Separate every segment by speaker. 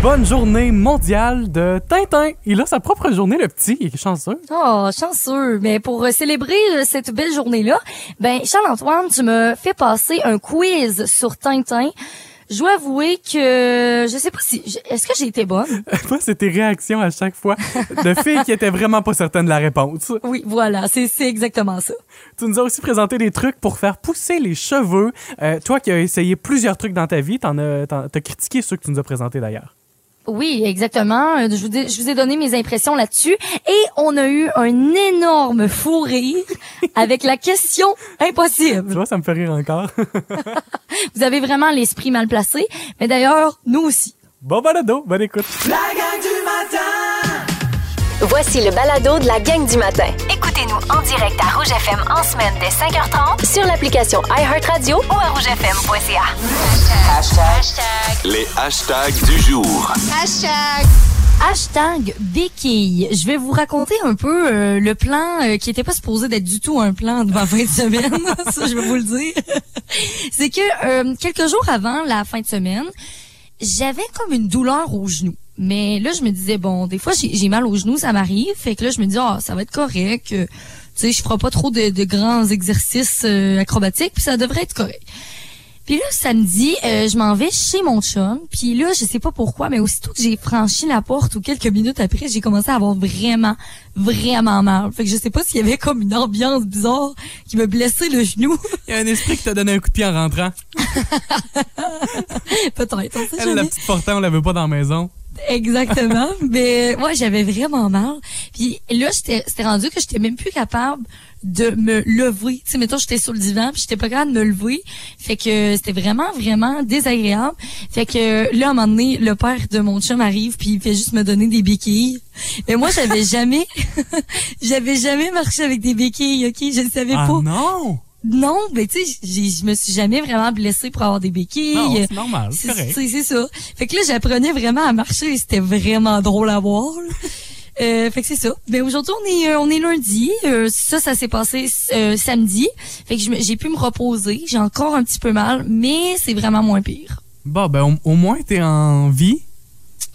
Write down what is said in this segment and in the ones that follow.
Speaker 1: Bonne journée mondiale de Tintin. Il a sa propre journée, le petit. Il est chanceux.
Speaker 2: Oh, chanceux. Mais pour euh, célébrer euh, cette belle journée-là, ben, Charles-Antoine, tu me fais passer un quiz sur Tintin. Je dois avouer que je sais pas si est-ce que j'ai été bonne?
Speaker 1: Moi, c'est tes réactions à chaque fois de filles qui étaient vraiment pas certaines de la réponse.
Speaker 2: Oui, voilà, c'est c'est exactement ça.
Speaker 1: Tu nous as aussi présenté des trucs pour faire pousser les cheveux. Euh, toi qui as essayé plusieurs trucs dans ta vie, t'en as, t'as critiqué ceux que tu nous as présentés d'ailleurs.
Speaker 2: Oui, exactement. Euh, Je vous, ai, je vous ai donné mes impressions là-dessus et on a eu un énorme fou rire avec la question
Speaker 1: Tu
Speaker 2: impossible.
Speaker 1: vois, ça me fait rire encore.
Speaker 2: Vous avez vraiment l'esprit mal placé, mais d'ailleurs, nous aussi.
Speaker 1: bon balado, bonne écoute.
Speaker 3: Voici le balado de la gang du matin
Speaker 4: Écoutez-nous en direct à Rouge FM en semaine dès 5h30
Speaker 3: sur l'application iHeartRadio
Speaker 4: ou à rougefm.ca.
Speaker 5: Les hashtags du jour.
Speaker 2: Hashtag béquille. Je vais vous raconter un peu euh, le plan euh, qui était pas supposé d'être du tout un plan de ma fin de semaine. Ça, je vais vous le dire. C'est que euh, quelques jours avant la fin de semaine, j'avais comme une douleur au genou. Mais là, je me disais, bon, des fois, j'ai j'ai mal au genou, ça m'arrive. Fait que là, je me dis, ah, ça va être correct. euh, tu sais, je ferai pas trop de, de grands exercices euh, acrobatiques, puis ça devrait être correct. Puis là, samedi, euh, je m'en vais chez mon chum. Puis là, je sais pas pourquoi, mais aussitôt que j'ai franchi la porte ou quelques minutes après, j'ai commencé à avoir vraiment, vraiment mal. Fait que je sais pas s'il y avait comme une ambiance bizarre qui me blessait le genou.
Speaker 1: Il y a un esprit qui t'a donné un coup de pied en rentrant.
Speaker 2: Peut-être,
Speaker 1: la petite portée, on l'avait pas dans la maison.
Speaker 2: Exactement. mais ouais, j'avais vraiment mal. Puis là, j'étais c'était rendu que j'étais même plus capable de me lever. Tu sais, mettons, j'étais sur le divan, puis j'étais pas capable de me lever. Fait que c'était vraiment, vraiment désagréable. Fait que là, à un moment donné, le père de mon chum arrive, puis il fait juste me donner des béquilles. Mais moi, j'avais jamais, j'avais jamais marché avec des béquilles, ok? Je ne savais
Speaker 1: Ah
Speaker 2: pas.
Speaker 1: non!
Speaker 2: Non, mais tu sais, je me suis jamais vraiment blessée pour avoir des béquilles.
Speaker 1: Non, c'est normal, c'est correct.
Speaker 2: c'est- c'est ça. Fait que là, j'apprenais vraiment à marcher et c'était vraiment drôle à voir. là. Euh, fait que c'est ça. Ben aujourd'hui on est euh, on est lundi. Euh, ça ça s'est passé euh, samedi. Fait que j'ai pu me reposer. J'ai encore un petit peu mal, mais c'est vraiment moins pire.
Speaker 1: Bon, ben, au, au moins, t'es en vie.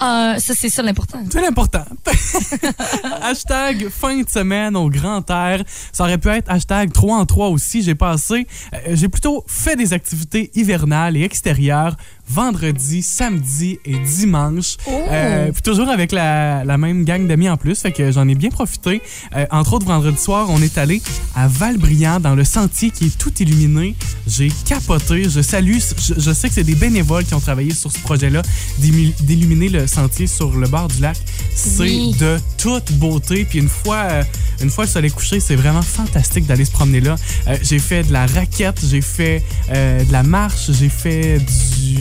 Speaker 2: Euh, ça c'est ça l'important.
Speaker 1: C'est l'important. hashtag fin de semaine au grand air. Ça aurait pu être hashtag 3 en 3 aussi. J'ai passé, euh, j'ai plutôt fait des activités hivernales et extérieures vendredi, samedi et dimanche.
Speaker 2: Oh.
Speaker 1: Euh, puis toujours avec la, la même gang d'amis en plus. Fait que j'en ai bien profité. Euh, entre autres, vendredi soir, on est allé à Valbriand dans le sentier qui est tout illuminé. J'ai capoté. Je salue, je, je sais que c'est des bénévoles qui ont travaillé sur ce projet-là d'illu- d'illuminer le sentier sur le bord du lac. C'est
Speaker 2: Oui.
Speaker 1: de toute beauté. Puis une fois, euh, une fois le soleil couché, c'est vraiment fantastique d'aller se promener là. J'ai fait de la raquette, j'ai fait de la marche, j'ai fait du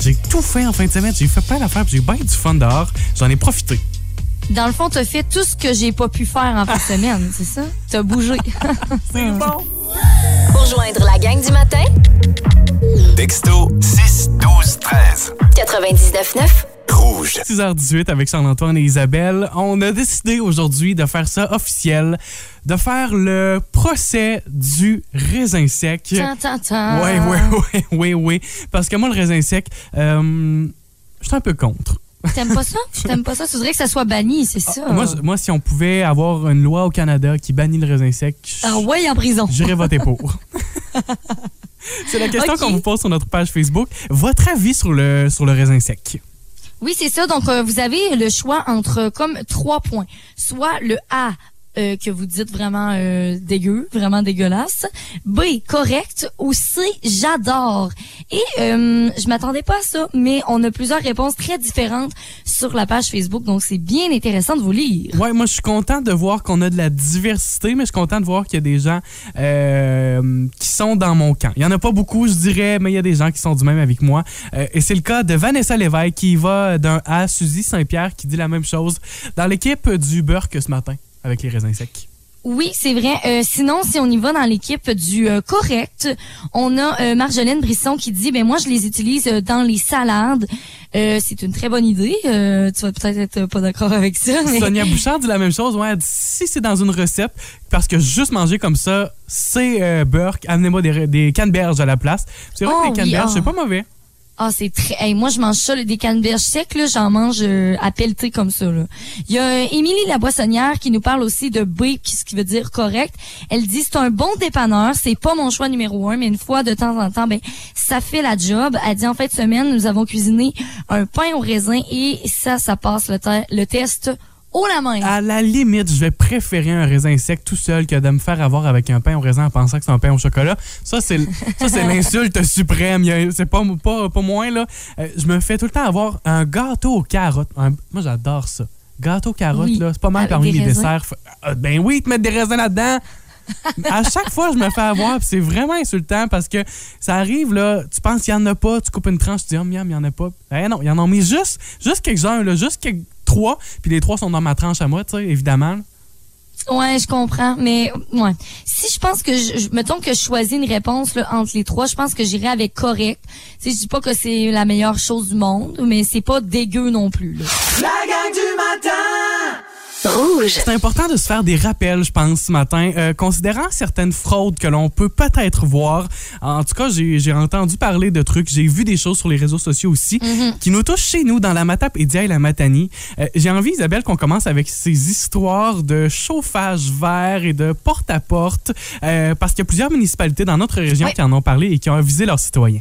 Speaker 1: j'ai tout fait en fin de semaine. J'ai fait plein d'affaires, puis j'ai bien du fun dehors. J'en ai profité.
Speaker 2: Dans le fond, t'as fait tout ce que j'ai pas pu faire en fin de semaine, c'est ça? T'as bougé.
Speaker 1: C'est bon.
Speaker 3: Pour joindre la gang du matin,
Speaker 5: Texto 6 12 13.
Speaker 3: 99.9,
Speaker 5: Rouge.
Speaker 1: 6h18 avec Charles-Antoine et Isabelle. On a décidé aujourd'hui de faire ça officiel, de faire le procès du raisin sec.
Speaker 2: Tan.
Speaker 1: Ouais, ouais, ouais, ouais, ouais. Parce que moi, le raisin sec, euh, je suis un peu contre.
Speaker 2: T'aimes pas ça? T'aimes pas ça? Tu voudrais que ça soit banni, c'est ça
Speaker 1: Moi, si on pouvait avoir une loi au Canada qui bannit le raisin sec,
Speaker 2: Ah ouais, en prison.
Speaker 1: j'irais voter pour. C'est la question qu'on vous pose sur notre page Facebook. Votre avis sur le, sur le raisin sec?
Speaker 2: Oui, c'est ça. Donc, euh, vous avez le choix entre comme trois points. Soit le A euh, que vous dites vraiment euh, dégueu, vraiment dégueulasse. B, correct. Ou C, j'adore. Et euh, je m'attendais pas à ça, mais on a plusieurs réponses très différentes sur la page Facebook. Donc, c'est bien intéressant de vous lire.
Speaker 1: Ouais, moi, je suis content de voir qu'on a de la diversité, mais je suis content de voir qu'il y a des gens euh, qui sont dans mon camp. Il y en a pas beaucoup, je dirais, mais il y a des gens qui sont du même avec moi. Euh, et c'est le cas de Vanessa Lévesque qui va d'un A Suzy Saint-Pierre qui dit la même chose dans l'équipe du que ce matin avec les raisins secs.
Speaker 2: Oui, c'est vrai. Euh, sinon, si on y va dans l'équipe du euh, correct, on a euh, Marjolaine Brisson qui dit, ben moi, je les utilise euh, dans les salades. C'est une très bonne idée. Tu vas peut-être être pas d'accord avec ça. Mais...
Speaker 1: Sonia Bouchard dit la même chose. Ouais, elle dit, si c'est dans une recette, parce que juste manger comme ça, c'est beurre, amenez-moi des, des canneberges à la place. C'est vrai
Speaker 2: Oh
Speaker 1: que les
Speaker 2: oui,
Speaker 1: canneberges,
Speaker 2: ah.
Speaker 1: c'est pas mauvais.
Speaker 2: Ah, c'est très. Hey, moi, je mange ça, là, des canneberges secs, là, j'en mange euh, à pelleter comme ça. Là. Il y a euh, Émilie la boissonnière qui nous parle aussi de B, ce qui veut dire correct. Elle dit c'est un bon dépanneur, c'est pas mon choix numéro un, mais une fois de temps en temps, ben ça fait la job. Elle dit en fin de semaine, nous avons cuisiné un pain au raisin et ça, ça passe le, le test haut la main.
Speaker 1: À la limite, je vais préférer un raisin sec tout seul que de me faire avoir avec un pain au raisin en pensant que c'est un pain au chocolat. Ça, c'est l'insulte suprême. Il y a- C'est pas, pas, pas moins, là. Euh, je me fais tout le temps avoir un gâteau aux carottes. Un- moi, j'adore ça. Gâteau aux carottes,
Speaker 2: Oui,
Speaker 1: là, c'est pas mal
Speaker 2: avec
Speaker 1: parmi les desserts. Euh, ben oui, te mettre des raisins là-dedans. à chaque fois, je me fais avoir, c'est vraiment insultant parce que ça arrive, là, tu penses qu'il y en a pas, tu coupes une tranche, tu dis, oh, miam, il y en a pas. Eh non, ils en ont mis juste, juste quelques-uns, là, juste quelques, trois, puis les trois sont dans ma tranche à moi, tu sais, évidemment.
Speaker 2: Ouais, je comprends, mais ouais. Si je pense que je, je- mettons que je choisis une réponse là, entre les trois, je pense que j'irai avec correct. Tu sais, je dis pas que c'est la meilleure chose du monde, mais c'est pas dégueu non plus. Là.
Speaker 3: Rouge.
Speaker 1: C'est important de se faire des rappels, je pense, ce matin, euh, considérant certaines fraudes que l'on peut peut-être voir. En tout cas, j'ai entendu parler de trucs, j'ai vu des choses sur les réseaux sociaux aussi qui nous touchent chez nous dans la Matap et la Matanie. Euh, j'ai envie, Isabelle, qu'on commence avec ces histoires de chauffage vert et de porte-à-porte, euh, parce qu'il y a plusieurs municipalités dans notre région
Speaker 2: Oui.
Speaker 1: qui en ont parlé et qui ont avisé leurs citoyens.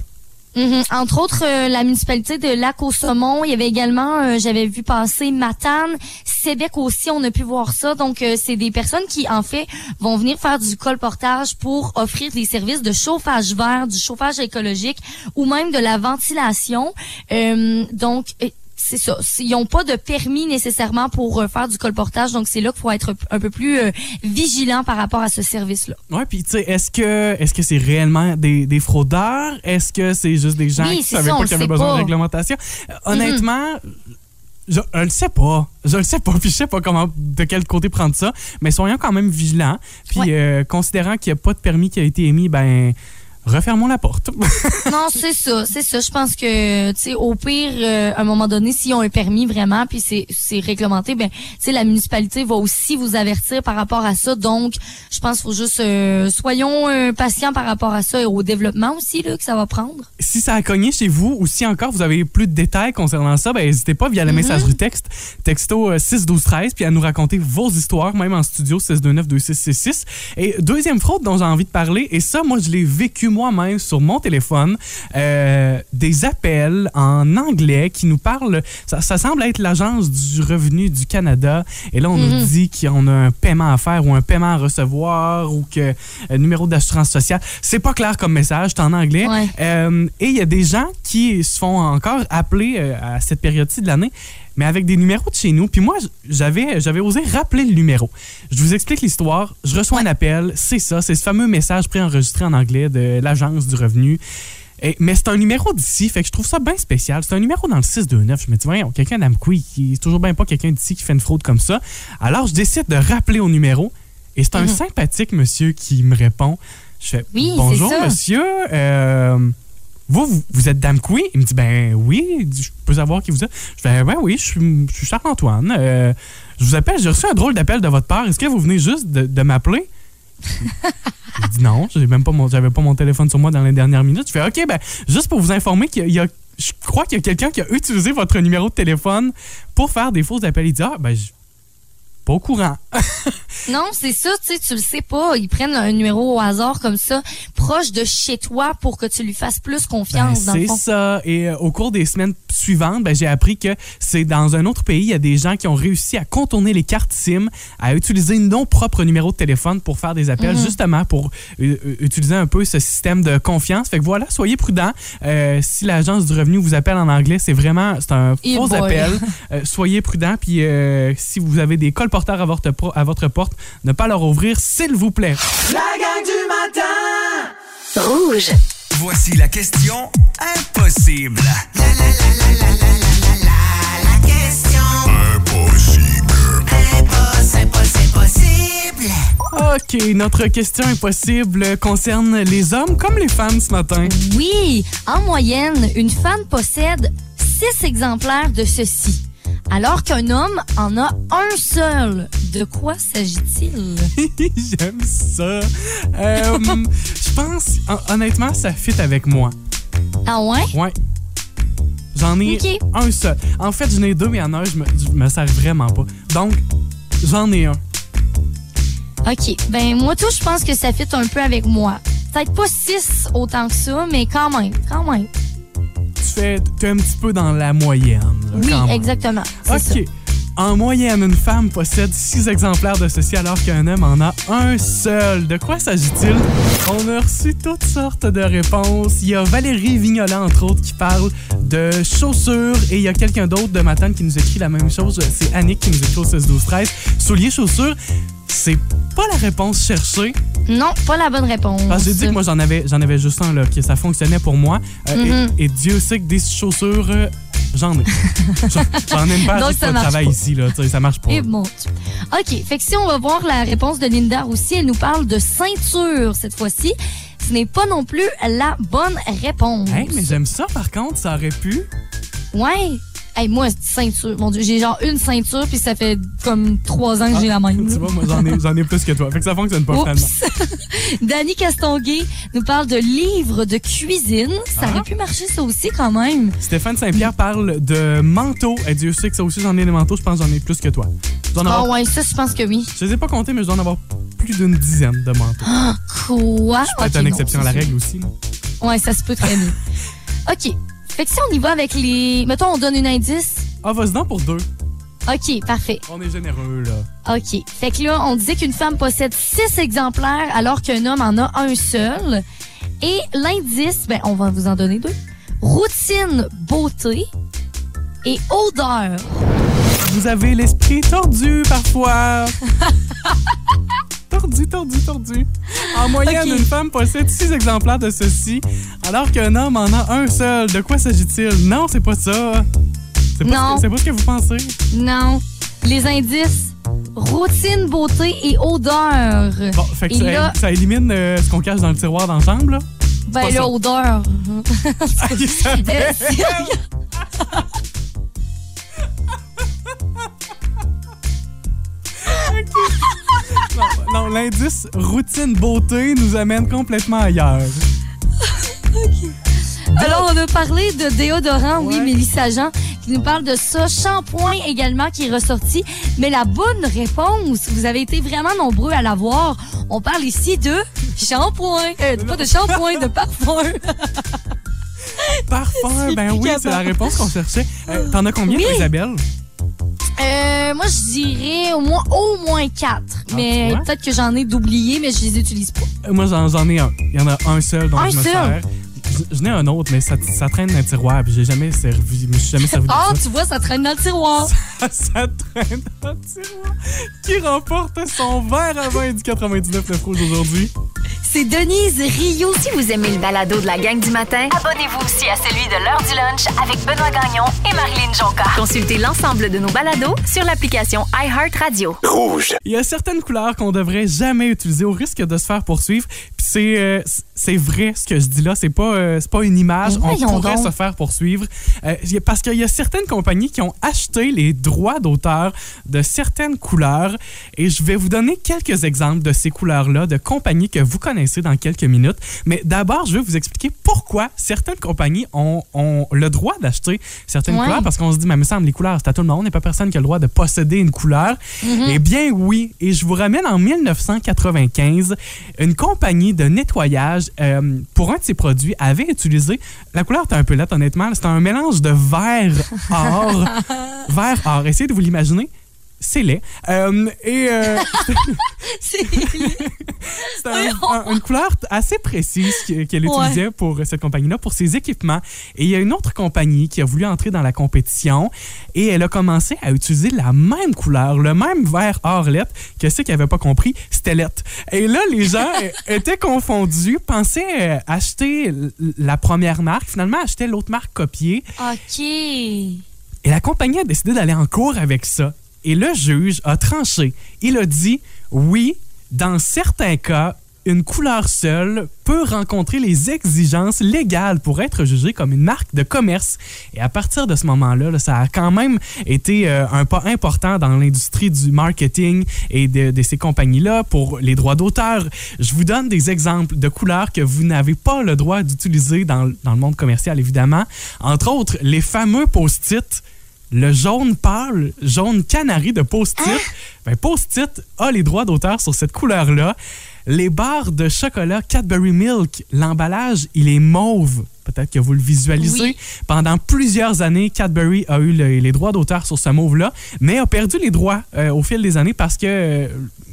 Speaker 2: Mhm. Entre autres, euh, la municipalité de Lac-au-Saumon, il y avait également, euh, j'avais vu passer Matane, Sébec aussi, on a pu voir ça. Donc, euh, c'est des personnes qui, en fait, vont venir faire du colportage pour offrir des services de chauffage vert, du chauffage écologique ou même de la ventilation. Euh, donc, euh, c'est ça. Ils n'ont pas de permis nécessairement pour euh, faire du colportage, donc c'est là qu'il faut être un peu plus euh, vigilant par rapport à ce service-là.
Speaker 1: Ouais, puis tu sais, est-ce que est-ce que c'est réellement des, des fraudeurs? Est-ce que c'est juste des gens
Speaker 2: Oui,
Speaker 1: qui savaient
Speaker 2: ça,
Speaker 1: pas
Speaker 2: le
Speaker 1: qu'il y avait
Speaker 2: sait
Speaker 1: besoin
Speaker 2: pas.
Speaker 1: de réglementation? Euh, Honnêtement, je, je le sais pas. Je le sais pas, puis je sais pas comment de quel côté prendre ça, mais soyons quand même vigilants. Puis
Speaker 2: Ouais.
Speaker 1: euh, considérant qu'il n'y a pas de permis qui a été émis, ben refermons la porte.
Speaker 2: Non, c'est ça, c'est ça. Je pense que, tu sais, au pire, euh, à un moment donné, s'ils ont un permis vraiment, puis c'est réglementé, ben, tu sais, la municipalité va aussi vous avertir par rapport à ça. Donc, je pense qu'il faut juste, euh, soyons euh, patients par rapport à ça et au développement aussi là que ça va prendre.
Speaker 1: si ça a cogné chez vous ou si encore vous avez plus de détails concernant ça, ben n'hésitez pas via la messagerie texte, texto euh, 6 12 13 puis à nous raconter vos histoires même en studio 629 2666. Et deuxième fraude dont j'ai envie de parler et ça moi je l'ai vécu moi-même sur mon téléphone, euh, des appels en anglais qui nous parlent ça, ça semble être l'agence du revenu du Canada et là on nous dit qu'on a un paiement à faire ou un paiement à recevoir ou que euh, numéro d'assurance sociale, c'est pas clair comme message, c'est en anglais.
Speaker 2: Ouais.
Speaker 1: Euh, et il y a des gens qui se font encore appeler à cette période-ci de l'année, mais avec des numéros de chez nous. Puis moi, j'avais, j'avais osé rappeler le numéro. Je vous explique l'histoire. Je reçois un appel. C'est ça, c'est ce fameux message préenregistré en anglais de l'Agence du revenu. Et- mais c'est un numéro d'ici, fait que je trouve ça bien spécial. C'est un numéro dans le 629. Je me dis, voyons, quelqu'un d'Amqui, qui est toujours bien pas quelqu'un d'ici qui fait une fraude comme ça. Alors, je décide de rappeler au numéro. Et c'est un sympathique monsieur qui me répond. Je fais,
Speaker 2: Oui, c'est
Speaker 1: bonjour monsieur, euh, vous, vous, êtes d'Amqui? Il me dit, ben oui, Il je peux savoir qui vous êtes. Je fais, ben oui, je suis, Charles-Antoine. Euh, je vous appelle, j'ai reçu un drôle d'appel de votre part. Est-ce que vous venez juste de, m'appeler? J'ai dit non, même pas mon, j'avais pas mon téléphone sur moi dans les dernières minutes. Je fais OK, ben juste pour vous informer qu'il y a, il je crois qu'il y a quelqu'un qui a utilisé votre numéro de téléphone pour faire des faux appels. Il dit ah ben pas au courant.
Speaker 2: Non, c'est ça, tu sais, tu le sais pas. Ils prennent un numéro au hasard comme ça, proche de chez toi pour que tu lui fasses plus
Speaker 1: Ben,
Speaker 2: confiance le
Speaker 1: c'est ça. Et euh, au cours des semaines suivantes, ben, j'ai appris que c'est dans un autre pays, il y a des gens qui ont réussi à contourner les cartes SIM, à utiliser nos propres numéros de téléphone pour faire des appels,
Speaker 2: Mhm.
Speaker 1: justement pour euh, euh, utiliser un peu ce système de confiance. Fait que voilà, soyez prudents. Euh, si l'agence du revenu vous appelle en anglais, c'est vraiment c'est un faux
Speaker 2: boy.
Speaker 1: appel. Soyez prudents. Puis si vous avez des colporteurs à votre, à votre porte, ne pas leur ouvrir, s'il vous plaît.
Speaker 3: Rouge.
Speaker 5: Voici la question impossible.
Speaker 1: OK, notre question impossible concerne les hommes comme les femmes ce matin.
Speaker 2: Oui, en moyenne, une femme possède six exemplaires de ceci. Alors qu'un homme en a un seul. De quoi s'agit-il?
Speaker 1: J'aime ça. Euh, je pense, hon- honnêtement, ça fit avec moi.
Speaker 2: Ah ouais?
Speaker 1: Ouais. J'en ai un seul. En fait, j'en ai deux, mais il y en a un, je me, je me sers vraiment pas. Donc, j'en ai un.
Speaker 2: OK. Ben, moi, tout, je pense que ça fit un peu avec moi. Peut-être pas six autant que ça, mais quand même, quand même.
Speaker 1: Tu fais, t'es un petit peu dans la moyenne. là,
Speaker 2: Oui,
Speaker 1: quand même.
Speaker 2: exactement. Ça.
Speaker 1: OK. En moyenne, une femme possède six exemplaires de ceci alors qu'un homme en a un seul. De quoi s'agit-il? On a reçu toutes sortes de réponses. Il y a Valérie Vignola, entre autres, qui parle de chaussures et il y a quelqu'un d'autre de Matane qui nous écrit la même chose. C'est Annick qui nous écrit au 16 12 13 Souliers, chaussures, c'est pas la réponse cherchée.
Speaker 2: Non, pas la bonne réponse.
Speaker 1: Parce que j'ai dit que moi, j'en avais, j'en avais juste un, là, que ça fonctionnait pour moi. Euh, et-
Speaker 2: Mhm.
Speaker 1: et, Dieu sait que des chaussures, euh, j'en ai. J'en- pas
Speaker 2: Donc,
Speaker 1: juste
Speaker 2: ça marche
Speaker 1: travail
Speaker 2: pas.
Speaker 1: ici, là. Ça marche pas.
Speaker 2: Et bon. OK. Fait que si on va voir la réponse de Linda aussi, elle nous parle de ceinture cette fois-ci. Ce n'est pas non plus la bonne réponse.
Speaker 1: Hey, mais j'aime ça, par contre, ça aurait pu.
Speaker 2: Ouais. Hey, moi, c'est ceinture. Mon Dieu, j'ai genre une ceinture, puis ça fait comme trois ans que j'ai la même.
Speaker 1: Ah, Tu vois, moi, j'en ai, j'en ai plus que toi. Fait que ça fonctionne pas, finalement.
Speaker 2: Danny Castonguay nous parle de livres de cuisine. Ça
Speaker 1: Ah.
Speaker 2: aurait pu marcher ça aussi quand même.
Speaker 1: Stéphane Saint-Pierre parle de manteaux. Et Dieu sait que ça aussi, j'en ai des manteaux. Je pense que j'en ai plus que toi.
Speaker 2: Ah
Speaker 1: avoir-
Speaker 2: ouais, ça, je pense que oui.
Speaker 1: Je les ai pas comptés, mais je dois en avoir plus d'une dizaine de manteaux.
Speaker 2: Quoi?
Speaker 1: Peut-être
Speaker 2: Ok,
Speaker 1: une exception à
Speaker 2: c'est
Speaker 1: la règle aussi.
Speaker 2: Ouais, ça se peut très bien. OK. Fait que si on y va avec les... Mettons, on donne une indice.
Speaker 1: Ah, vas-y donc pour deux.
Speaker 2: OK, parfait.
Speaker 1: On est généreux, là.
Speaker 2: OK. Fait que là, on disait qu'une femme possède six exemplaires alors qu'un homme en a un seul. Et l'indice, ben, on va vous en donner deux. Routine, beauté et odeur.
Speaker 1: Vous avez l'esprit tordu parfois. tordu, tordu, tordu. En moyenne, une femme possède six exemplaires de ceci, alors qu'un homme en a un seul. De quoi s'agit-il? Non, c'est pas ça. C'est pas, ce pas ce que vous pensez.
Speaker 2: Non. Les indices, routine, beauté et odeur.
Speaker 1: Bon, fait que ça,
Speaker 2: là-
Speaker 1: ça élimine euh, ce qu'on cache dans le tiroir chambre, là.
Speaker 2: Ben
Speaker 1: pas
Speaker 2: là,
Speaker 1: non, l'indice routine beauté nous amène complètement ailleurs.
Speaker 2: Alors, on a parlé de déodorant, oui. Mélissa Jean, qui nous parle de ça. Shampoing également qui est ressorti. Mais la bonne réponse, vous avez été vraiment nombreux à l'avoir. On parle ici de shampoing. Euh, pas de shampoing, de parfum.
Speaker 1: Parfum, ben oui, c'est la réponse qu'on cherchait. Euh, T'en as combien,
Speaker 2: Oui.
Speaker 1: Isabelle?
Speaker 2: Euh, moi, je dirais au moins, au moins quatre.
Speaker 1: Ah,
Speaker 2: mais peut-être que j'en ai d'oubliés, mais je les utilise pas.
Speaker 1: Euh, Moi, j'en ai un. Il y en a un seul dont
Speaker 2: Un
Speaker 1: je me
Speaker 2: seul?
Speaker 1: sers. Je- J'en ai un autre, mais ça, ça traîne dans le tiroir, puis j'ai jamais servi. Je me suis jamais servi de
Speaker 2: Ah,
Speaker 1: ça.
Speaker 2: tu vois, ça traîne dans le tiroir.
Speaker 1: ça traîne dans le tiroir. Qui remporte son verre à vin du 99 le rouge aujourd'hui?
Speaker 2: C'est Denise Rio.
Speaker 4: Si vous aimez le balado de la gang du matin, abonnez-vous aussi à celui de l'heure du lunch avec Benoît Gagnon et Marilyn Jonca. Consultez l'ensemble de nos balados sur l'application iHeartRadio.
Speaker 5: Rouge.
Speaker 1: Il y a certaines couleurs qu'on devrait jamais utiliser au risque de se faire poursuivre. Puis c'est euh, c'est vrai ce que je dis là, c'est pas euh, c'est pas une image. On pourrait
Speaker 2: donc.
Speaker 1: se faire poursuivre Euh, parce qu'il y a certaines compagnies qui ont acheté les droits d'auteur de certaines couleurs et je vais vous donner quelques exemples de ces couleurs là de compagnies que vous connaissez dans quelques minutes. Mais d'abord, je vais vous expliquer pourquoi certaines compagnies ont, ont le droit d'acheter certaines
Speaker 2: Ouais.
Speaker 1: couleurs parce qu'on se dit mais il me semble les couleurs c'est à tout le monde, il n'y a pas personne qui a le droit de posséder une couleur. Eh bien oui, et je vous ramène en 1995, une compagnie de nettoyage euh, pour un de ses produits avait utilisé la couleur était un peu laite honnêtement, c'était un mélange de vert or, vert or. Essayez de vous l'imaginer. C'est laid. Euh, et euh,
Speaker 2: C'est
Speaker 1: un- un- une couleur assez précise que- qu'elle utilisait pour cette compagnie-là, pour ses équipements. Et il y a une autre compagnie qui a voulu entrer dans la compétition et elle a commencé à utiliser la même couleur, le même vert orlette que ceux qui n'avaient pas compris, c'était lette. Et là, les gens étaient confondus, pensaient euh, acheter la première marque, finalement achetaient l'autre marque copiée.
Speaker 2: OK.
Speaker 1: Et la compagnie a décidé d'aller en cours avec ça. Et le juge a tranché. Il a dit oui, dans certains cas, une couleur seule peut rencontrer les exigences légales pour être jugée comme une marque de commerce. Et à partir de ce moment-là, là, ça a quand même été euh, un pas important dans l'industrie du marketing et de, de ces compagnies-là pour les droits d'auteur. Je vous donne des exemples de couleurs que vous n'avez pas le droit d'utiliser dans, dans le monde commercial, évidemment. Entre autres, les fameux post-it le jaune pâle, jaune canari de Post-it. Ben, Post-it a les droits d'auteur sur cette couleur-là. Les barres de chocolat Cadbury Milk, l'emballage, il est mauve. Peut-être que vous le visualisez.
Speaker 2: Oui.
Speaker 1: Pendant plusieurs années, Cadbury a eu le- les droits d'auteur sur ce mauve-là, mais a perdu les droits euh, au fil des années parce que euh,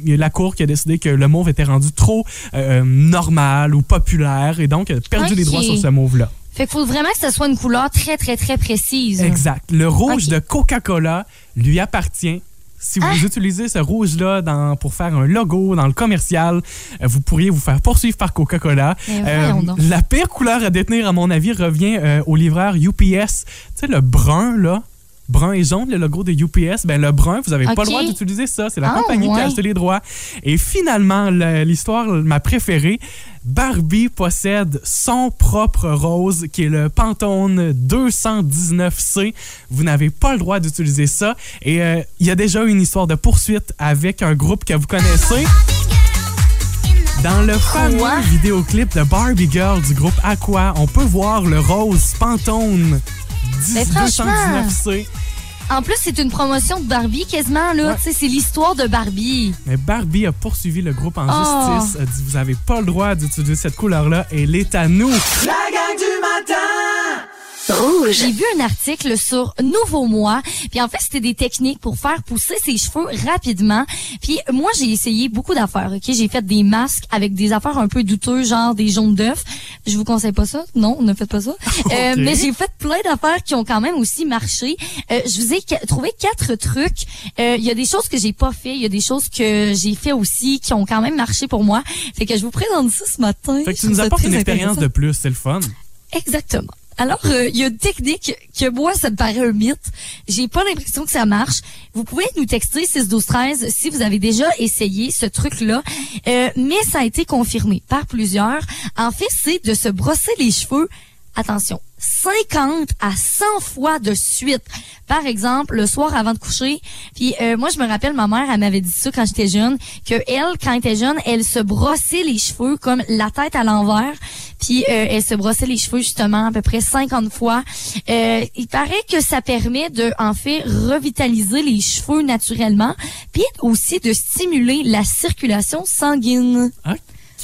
Speaker 1: la cour qui a décidé que le mauve était rendu trop euh, normal ou populaire et donc a perdu les droits sur ce mauve-là.
Speaker 2: Fait qu'il faut vraiment que ce soit une couleur très, très, très précise.
Speaker 1: Exact. Le rouge de Coca-Cola lui appartient. Si vous
Speaker 2: Ah!
Speaker 1: utilisez ce rouge-là pour faire un logo dans le commercial, euh, vous pourriez vous faire poursuivre par Coca-Cola.
Speaker 2: Voyons donc.
Speaker 1: la pire couleur à détenir, à mon avis, revient euh, au livreur UPS. Tu sais, le brun, là. Brun et jaune, le logo de UPS. Ben, le brun, vous n'avez pas le droit d'utiliser ça. C'est la
Speaker 2: Ah,
Speaker 1: compagnie qui a acheté les droits. Et finalement, le- l'histoire, ma préférée, Barbie possède son propre rose qui est le Pantone 219C. Vous n'avez pas le droit d'utiliser ça. Et euh, il y a déjà eu une histoire de poursuite avec un groupe que vous connaissez. Dans le fameux
Speaker 2: Quoi?
Speaker 1: vidéoclip de Barbie Girl du groupe Aqua, on peut voir le rose Pantone 10
Speaker 2: franchement,
Speaker 1: 219C.
Speaker 2: En plus, c'est une promotion de Barbie quasiment, là.
Speaker 1: Ouais.
Speaker 2: Tu sais, c'est l'histoire de Barbie.
Speaker 1: Mais Barbie a poursuivi le groupe en
Speaker 2: Oh.
Speaker 1: justice, a dit vous n'avez pas le droit d'utiliser cette couleur-là et elle est à nous.
Speaker 5: La gang du matin!
Speaker 3: Rouge.
Speaker 2: J'ai vu un article sur Nouveau Moi, puis en fait, c'était des techniques pour faire pousser ses cheveux rapidement. Puis moi, j'ai essayé beaucoup d'affaires, OK? J'ai fait des masques avec des affaires un peu douteuses, genre des jaunes d'œufs. Je vous conseille pas ça. Non, ne faites pas ça. Euh, mais j'ai fait plein d'affaires qui ont quand même aussi marché. Euh, je vous ai trouvé quatre trucs. Euh, Il y a des choses que j'ai pas fait, il y a des choses que j'ai fait aussi qui ont quand même marché pour moi. Fait que je vous présente ça ce matin.
Speaker 1: Fait que tu nous apportes une expérience de plus, c'est le fun.
Speaker 2: Exactement. Alors, euh, il y a une technique que moi, ça me paraît un mythe. J'ai pas l'impression que ça marche. Vous pouvez nous texter 6 12 13 si vous avez déjà essayé ce truc-là. Euh, mais ça a été confirmé par plusieurs. En fait, c'est de se brosser les cheveux. Attention, 50 à 100 fois de suite. Par exemple, le soir avant de coucher. Puis euh, moi, je me rappelle, ma mère, elle m'avait dit ça quand j'étais jeune, que elle, quand elle était jeune, elle se brossait les cheveux comme la tête à l'envers. Puis euh, elle se brossait les cheveux justement à peu près 50 fois. Euh, il paraît que ça permet de, en fait, revitaliser les cheveux naturellement, puis aussi de stimuler la circulation sanguine.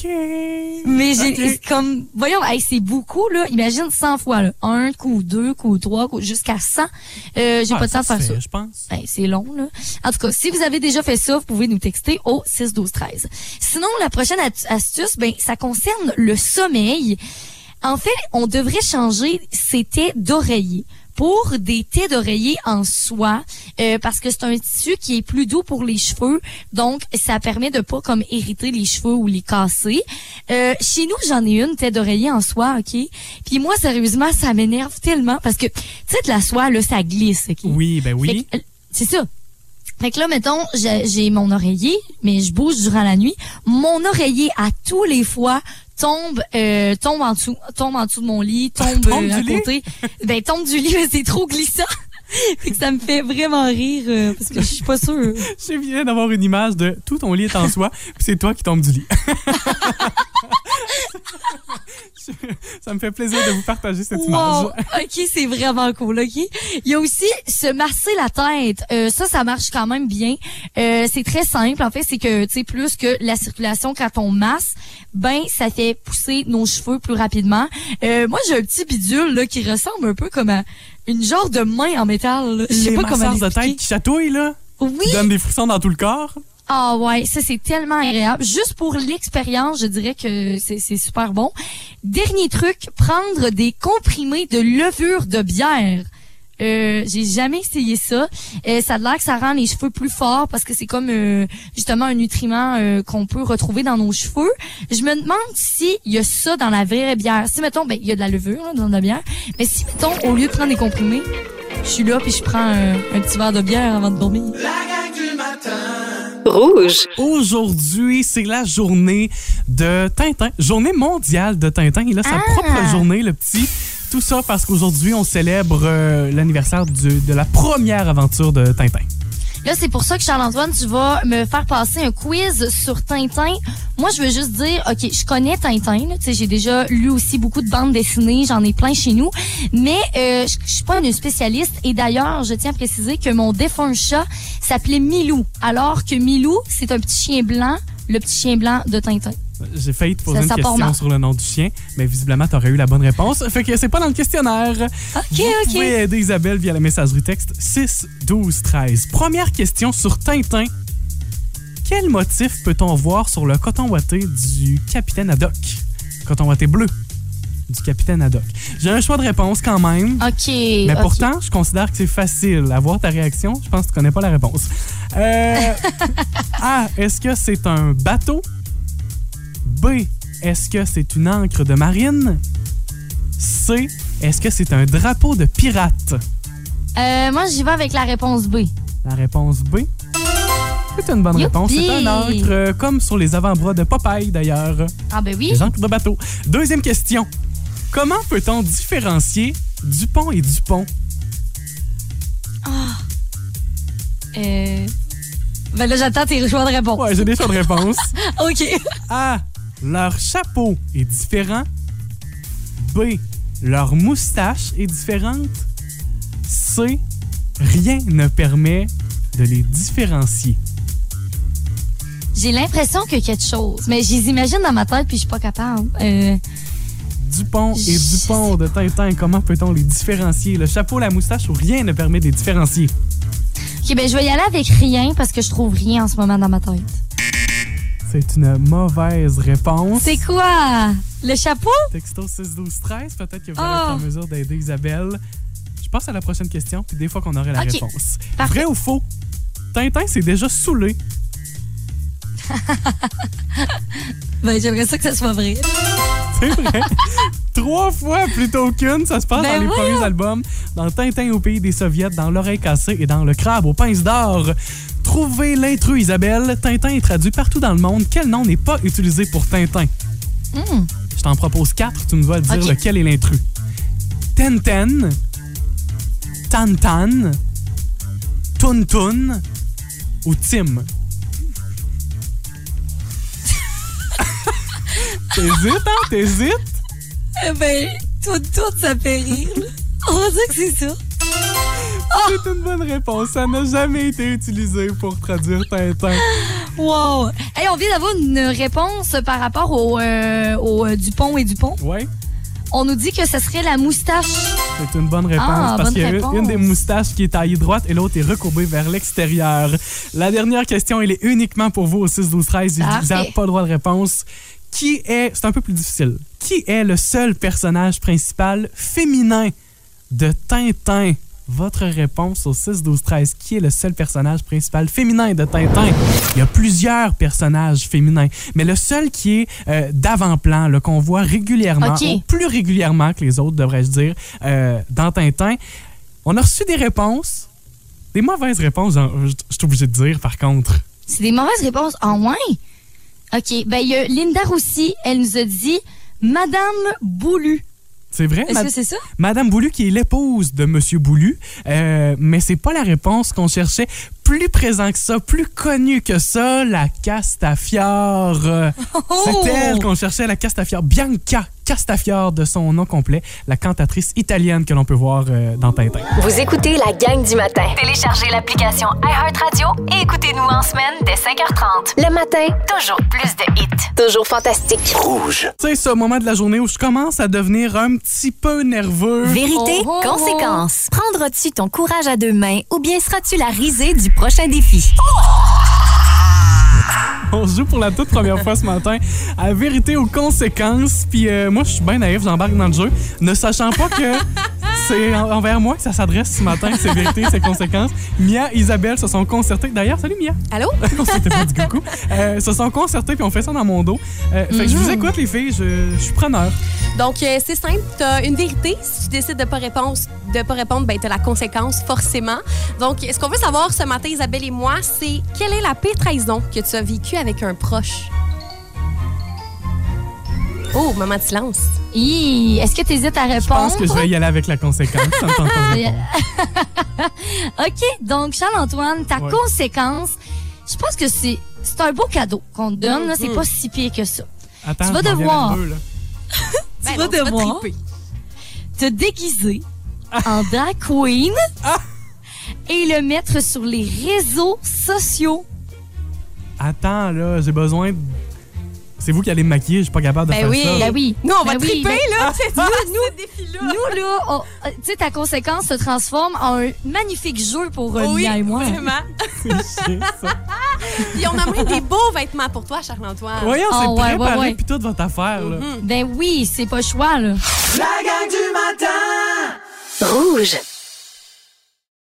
Speaker 2: Mais j'ai
Speaker 1: Ok.
Speaker 2: c'est comme voyons, hey, c'est beaucoup là. Imagine 100 fois là, un coup, deux coups, trois coups, jusqu'à 100. Euh, j'ai
Speaker 1: Ah,
Speaker 2: pas le temps de faire ça.
Speaker 1: Je pense.
Speaker 2: Ben, c'est long, là. En tout cas, si vous avez déjà fait ça, vous pouvez nous texter au 6 12 13. Sinon, la prochaine astuce, ben, ça concerne le sommeil. En fait, on devrait changer ses thés d'oreiller pour des thés d'oreiller en soie euh, parce que c'est un tissu qui est plus doux pour les cheveux donc ça permet de pas comme hériter les cheveux ou les casser Euh, chez nous j'en ai une thé d'oreiller en soie ok? Puis moi sérieusement ça m'énerve tellement parce que tu sais de la soie là ça glisse ok?
Speaker 1: Oui, ben oui.
Speaker 2: euh, C'est ça. Fait que là, mettons, j'ai mon oreiller, mais je bouge durant la nuit. Mon oreiller, à tous les fois, tombe euh, tombe en dessous tombe en dessous de mon lit, tombe,
Speaker 1: Tombe
Speaker 2: euh, à côté. Ben, tombe du lit, mais c'est trop glissant. fait que ça me fait vraiment rire, euh, parce que je suis pas sûre.
Speaker 1: Je viens d'avoir une image de tout ton lit est en soi, puis c'est toi qui tombes du lit. Ça me fait plaisir de vous partager cette image.
Speaker 2: Wow. OK, c'est vraiment cool, OK? Il y a aussi se masser la tête. Euh, ça, ça marche quand même bien. Euh, c'est très simple. En fait, c'est que, tu sais, plus que la circulation quand on masse, ben, ça fait pousser nos cheveux plus rapidement. Euh, moi, j'ai un petit bidule, là, qui ressemble un peu comme à une genre de main en métal. Je sais pas comment
Speaker 1: de tête qui chatouillent, là,
Speaker 2: Oui!
Speaker 1: qui donnent des frissons dans tout le corps.
Speaker 2: Ah ouais, ça c'est tellement agréable. Juste pour l'expérience, je dirais que c'est super bon. Dernier truc, prendre des comprimés de levure de bière. Euh, j'ai jamais essayé ça. Euh, ça a l'air que ça rend les cheveux plus forts parce que c'est comme euh, justement un nutriment euh, qu'on peut retrouver dans nos cheveux. Je me demande si il y a ça dans la vraie bière. Si mettons, ben il y a de la levure dans la bière, mais si mettons au lieu de prendre des comprimés, je suis là puis je prends un, petit verre de bière avant de dormir.
Speaker 3: Rouge.
Speaker 1: Aujourd'hui, c'est la journée de Tintin, journée mondiale de Tintin. Il a sa
Speaker 2: Ah!
Speaker 1: propre journée, le petit. Tout ça parce qu'aujourd'hui, on célèbre euh, l'anniversaire de la première aventure de Tintin.
Speaker 2: Là, c'est pour ça que Charles-Antoine, tu vas me faire passer un quiz sur Tintin. Moi, je veux juste dire, OK, je connais Tintin. Tu sais, J'ai déjà lu aussi beaucoup de bandes dessinées. J'en ai plein chez nous. Mais euh, je je suis pas une spécialiste. Et d'ailleurs, je tiens à préciser que mon défunt chat s'appelait Milou. Alors que Milou, c'est un petit chien blanc, le petit chien blanc de Tintin.
Speaker 1: J'ai failli te poser
Speaker 2: Ça,
Speaker 1: une
Speaker 2: ça
Speaker 1: question sur le nom du chien, mais visiblement, tu aurais eu la bonne réponse. Fait que c'est pas dans le questionnaire.
Speaker 2: OK,
Speaker 1: Vous
Speaker 2: OK.
Speaker 1: pouvez aider Isabelle via la messagerie texte 6 12 13. Première question sur Tintin. Quel motif peut-on voir sur le coton ouaté du capitaine Haddock? Coton ouaté bleu du capitaine Haddock. J'ai un choix de réponse quand même.
Speaker 2: OK.
Speaker 1: Mais pourtant, je considère que c'est facile. À voir ta réaction, je pense que tu connais pas la réponse. Euh, A. Est-ce que c'est un bateau? B. Est-ce que c'est une encre de marine? C. Est-ce que c'est un drapeau de pirate?
Speaker 2: Euh, moi, j'y vais avec la réponse B.
Speaker 1: La réponse B? C'est une bonne
Speaker 2: Youpi!
Speaker 1: réponse. C'est un encre, euh, comme sur les avant-bras de Popeye d'ailleurs.
Speaker 2: Ah ben oui.
Speaker 1: Les encres de bateau. Deuxième question. Comment peut-on différencier Dupont et Dupont?
Speaker 2: Euh... Ben là, j'attends tes choix de réponse.
Speaker 1: Ouais, j'ai des choix de réponse.
Speaker 2: OK.
Speaker 1: A. Leur chapeau est différent. B. Leur moustache est différente. C. Rien ne permet de les différencier.
Speaker 2: J'ai l'impression que quelque chose, mais je les imagine dans ma tête puis je suis pas capable. Euh,
Speaker 1: Dupont et Dupont de Tintin, comment peut-on les différencier? Le chapeau, la moustache ou rien ne permet de les différencier?
Speaker 2: OK, ben je vais y aller avec rien parce que je trouve rien en ce moment dans ma tête.
Speaker 1: C'est une mauvaise réponse.
Speaker 2: C'est quoi? Le chapeau?
Speaker 1: Texto 6 12 13, peut-être que vous
Speaker 2: Oh.
Speaker 1: allez être en mesure d'aider Isabelle. Je passe à la prochaine question, puis des fois qu'on aurait la
Speaker 2: Ok.
Speaker 1: réponse.
Speaker 2: Parfait.
Speaker 1: Vrai ou faux? Tintin s'est déjà saoulé.
Speaker 2: Ben j'aimerais ça que ça soit vrai.
Speaker 1: C'est vrai. Trois fois plutôt qu'une, ça se passe
Speaker 2: Ben
Speaker 1: dans les
Speaker 2: voyons.
Speaker 1: premiers albums. Dans Tintin au pays des soviets, dans L'oreille cassée et dans Le crabe aux pinces d'or. Trouvez l'intrus, Isabelle. Tintin est traduit partout dans le monde. Quel nom n'est pas utilisé pour Tintin?
Speaker 2: Hmm.
Speaker 1: Je t'en propose quatre, tu me dois dire lequel est l'intrus. Tenten, Tantan, Tuntun ou Tim. T'hésites, hein? T'hésites?
Speaker 2: Eh ben, tout, ça fait rire. On va dire que c'est ça.
Speaker 1: C'est une bonne réponse. Ça n'a jamais été utilisé pour traduire Tintin.
Speaker 2: Wow! Hey, on vient d'avoir une réponse par rapport au, euh, au euh, Dupont et Dupont.
Speaker 1: Ouais,
Speaker 2: On nous dit que ce serait la moustache.
Speaker 1: c'est une bonne réponse.
Speaker 2: Ah,
Speaker 1: parce qu'il y a une, une des moustaches qui est taillée droite et l'autre est recourbée vers l'extérieur. La dernière question, elle est uniquement pour vous au 6 12 13 Vous n'avez pas le droit de réponse. Qui est, c'est un peu plus difficile, qui est le seul personnage principal féminin de Tintin? Votre réponse au 6 12 13 Qui est le seul personnage principal féminin de Tintin? Il y a plusieurs personnages féminins, mais le seul qui est euh, d'avant-plan, le qu'on voit régulièrement, ou plus régulièrement que les autres, devrais-je dire, euh, dans Tintin. On a reçu des réponses, des mauvaises réponses, je je suis obligé de dire, par contre.
Speaker 2: C'est des mauvaises réponses. En moins? OK. Ben, il y a Linda Roussy. Elle nous a dit Madame Boulu.
Speaker 1: C'est vrai?
Speaker 2: Est-ce que c'est ça?
Speaker 1: Madame Boulu qui est l'épouse de Monsieur Boulu, euh, mais c'est pas la réponse qu'on cherchait. Plus présent que ça, plus connu que ça, la Castafiore. Euh, C'est elle qu'on cherchait, la Castafiore. Bianca Castafiore de son nom complet, la cantatrice italienne que l'on peut voir euh, dans Tintin.
Speaker 3: Vous écoutez la gang du matin.
Speaker 4: Téléchargez l'application iHeartRadio et écoutez-nous en semaine dès 5h30.
Speaker 3: Le matin,
Speaker 4: Toujours plus de hits.
Speaker 3: toujours fantastique.
Speaker 1: C'est ce moment de la journée où je commence à devenir un petit peu nerveux.
Speaker 6: Vérité,
Speaker 2: Oh, oh, oh.
Speaker 6: conséquence. Prendras-tu ton courage à deux mains ou bien seras-tu la risée du prochain défi?
Speaker 1: On joue pour la toute première fois ce matin à vérité aux conséquences. Puis euh, moi, je suis bien naïf, j'embarque dans le jeu, ne sachant pas que c'est en- envers moi que ça s'adresse ce matin, ces vérités, ces conséquences. Mia, Isabelle se sont concertées. D'ailleurs, salut Mia.
Speaker 7: Allô?
Speaker 1: On s'était pas dit coucou. Euh, se sont concertées puis on fait ça dans mon dos. Euh, Fait que je vous écoute, les filles. Je, je suis preneur.
Speaker 7: Donc, euh, c'est simple. Tu as une vérité. Si tu décides de ne pas répondre, de pas répondre ben, tu as la conséquence, forcément. Donc, ce qu'on veut savoir ce matin, Isabelle et moi, c'est quelle est la pire trahison que tu as vécue avec un proche? Oh, moment de silence.
Speaker 2: Hi, Est-ce que tu hésites à répondre?
Speaker 1: Je pense que je vais y aller avec la conséquence. Ça me.
Speaker 2: OK, donc Charles-Antoine, ta
Speaker 1: Ouais.
Speaker 2: conséquence, je pense que c'est c'est un beau cadeau qu'on te donne. là. C'est pas si pire que ça.
Speaker 1: Attends,
Speaker 2: Tu vas devoir.
Speaker 1: deux.
Speaker 7: Ben
Speaker 2: vas
Speaker 7: non, tu vas
Speaker 2: devoir. Te déguiser en drag queen
Speaker 1: Ah!
Speaker 2: et le mettre sur les réseaux sociaux.
Speaker 1: Attends, là, j'ai besoin de... C'est vous qui allez me maquiller, je suis pas capable de
Speaker 7: Ben
Speaker 1: faire
Speaker 7: oui.
Speaker 1: ça.
Speaker 2: Ben oui.
Speaker 7: Nous, on va
Speaker 2: Ben oui,
Speaker 7: triper,
Speaker 2: ben-
Speaker 7: là. C'est
Speaker 2: Nous,
Speaker 7: ça,
Speaker 2: nous,
Speaker 7: ce défi-là.
Speaker 2: nous, là, on- euh, tu sais, ta conséquence se transforme en un magnifique jeu pour euh,
Speaker 7: oui,
Speaker 2: Mia et moi.
Speaker 7: vraiment.
Speaker 1: C'est chiant, ça.
Speaker 7: Puis on a même des beaux vêtements pour toi, Charles-Antoine.
Speaker 1: Voyons, c'est
Speaker 2: Ah, ouais, ouais,
Speaker 1: préparé
Speaker 2: ouais.
Speaker 1: puis toute votre affaire, là.
Speaker 7: Mhm.
Speaker 2: Ben oui, c'est pas le choix, là.
Speaker 5: La gang du matin
Speaker 3: Rouge.